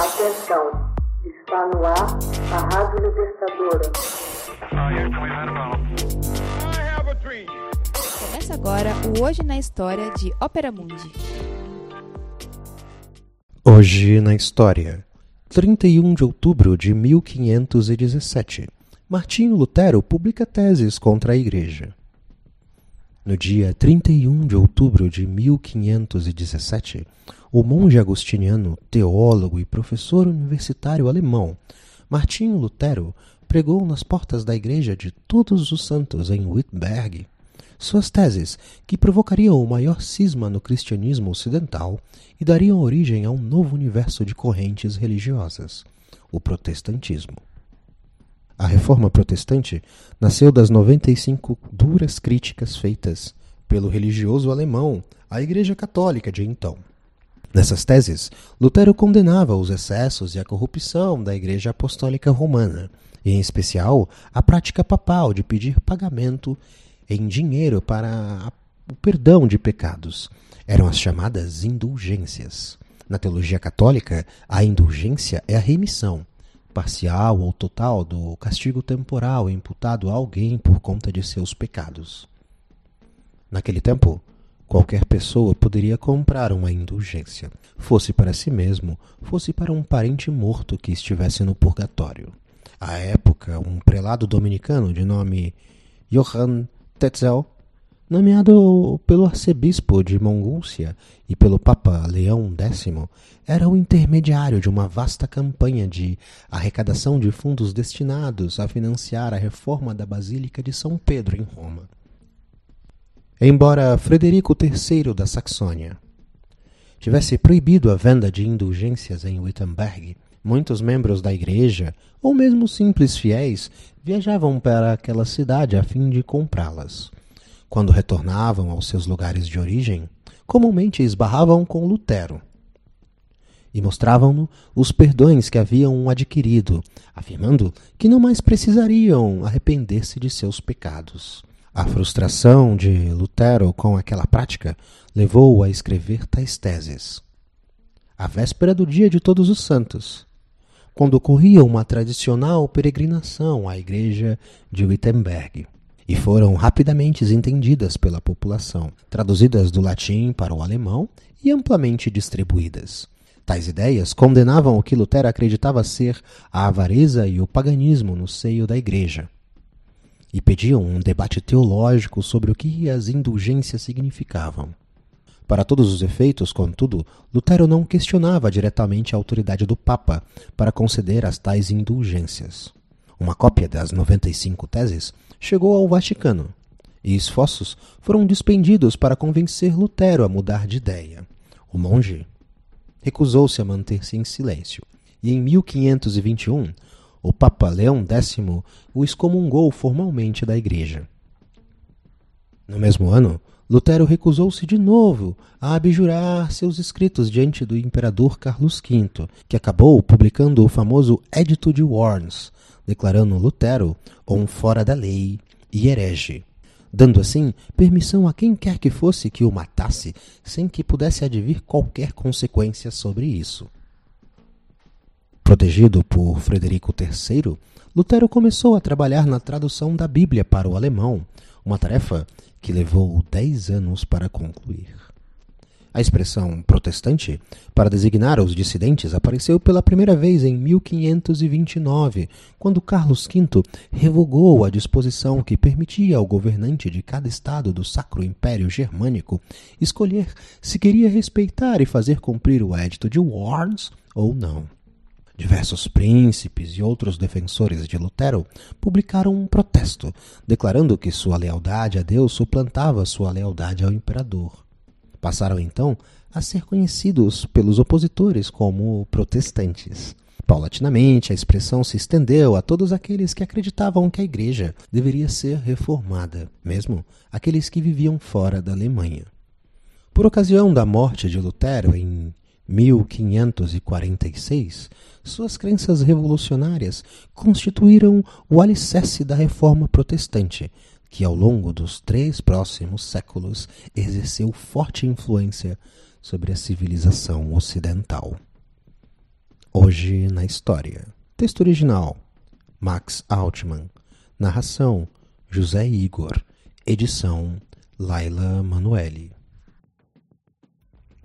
Atenção, está no ar a Rádio Libertadora. Começa agora o Hoje na História de Ópera Mundi. Hoje na História, 31 de outubro de 1517, Martinho Lutero publica teses contra a Igreja. No dia 31 de outubro de 1517, o monge agostiniano, teólogo e professor universitário alemão, Martinho Lutero, pregou nas portas da Igreja de Todos os Santos em Wittenberg suas teses, que provocariam o maior cisma no cristianismo ocidental e dariam origem a um novo universo de correntes religiosas, o protestantismo. A reforma protestante nasceu das 95 duras críticas feitas pelo religioso alemão à Igreja Católica de então. Nessas teses, Lutero condenava os excessos e a corrupção da Igreja Apostólica Romana, e em especial a prática papal de pedir pagamento em dinheiro para o perdão de pecados. Eram as chamadas indulgências. Na teologia católica, a indulgência é a remissão, parcial ou total, do castigo temporal imputado a alguém por conta de seus pecados. Naquele tempo, Qualquer pessoa poderia comprar uma indulgência, fosse para si mesmo, fosse para um parente morto que estivesse no purgatório. À época, um prelado dominicano de nome Johann Tetzel, nomeado pelo arcebispo de Mongúcia e pelo Papa Leão X, era o intermediário de uma vasta campanha de arrecadação de fundos destinados a financiar a reforma da Basílica de São Pedro em Roma. Embora Frederico III da Saxônia tivesse proibido a venda de indulgências em Wittenberg, muitos membros da igreja, ou mesmo simples fiéis, viajavam para aquela cidade a fim de comprá-las. Quando retornavam aos seus lugares de origem, comumente esbarravam com Lutero e mostravam-no os perdões que haviam adquirido, afirmando que não mais precisariam arrepender-se de seus pecados. A frustração de Lutero com aquela prática levou-o a escrever tais teses. A véspera do dia de Todos os Santos, quando ocorria uma tradicional peregrinação à igreja de Wittenberg, e foram rapidamente entendidas pela população, traduzidas do latim para o alemão e amplamente distribuídas. Tais ideias condenavam o que Lutero acreditava ser a avareza e o paganismo no seio da igreja e pediam um debate teológico sobre o que as indulgências significavam. Para todos os efeitos, contudo, Lutero não questionava diretamente a autoridade do Papa para conceder as tais indulgências. Uma cópia das 95 teses chegou ao Vaticano, e esforços foram despendidos para convencer Lutero a mudar de ideia. O monge recusou-se a manter-se em silêncio, e em 1521 o Papa Leão X o excomungou formalmente da Igreja. No mesmo ano, Lutero recusou-se de novo a abjurar seus escritos diante do imperador Carlos V, que acabou publicando o famoso Edito de Worms, declarando Lutero um fora da lei e herege, dando assim permissão a quem quer que fosse que o matasse, sem que pudesse advir qualquer consequência sobre isso. Protegido por Frederico III, Lutero começou a trabalhar na tradução da Bíblia para o alemão, uma tarefa que levou dez anos para concluir. A expressão protestante, para designar os dissidentes, apareceu pela primeira vez em 1529, quando Carlos V revogou a disposição que permitia ao governante de cada estado do Sacro Império Germânico escolher se queria respeitar e fazer cumprir o Edito de Worms ou não. Diversos príncipes e outros defensores de Lutero publicaram um protesto, declarando que sua lealdade a Deus suplantava sua lealdade ao imperador. Passaram então a ser conhecidos pelos opositores como protestantes. Paulatinamente, a expressão se estendeu a todos aqueles que acreditavam que a igreja deveria ser reformada, mesmo aqueles que viviam fora da Alemanha. Por ocasião da morte de Lutero em 1546, suas crenças revolucionárias constituíram o alicerce da reforma protestante, que ao longo dos três próximos séculos exerceu forte influência sobre a civilização ocidental. Hoje na História. Texto original: Max Altman. Narração: José Igor. Edição: Laila Manuelle.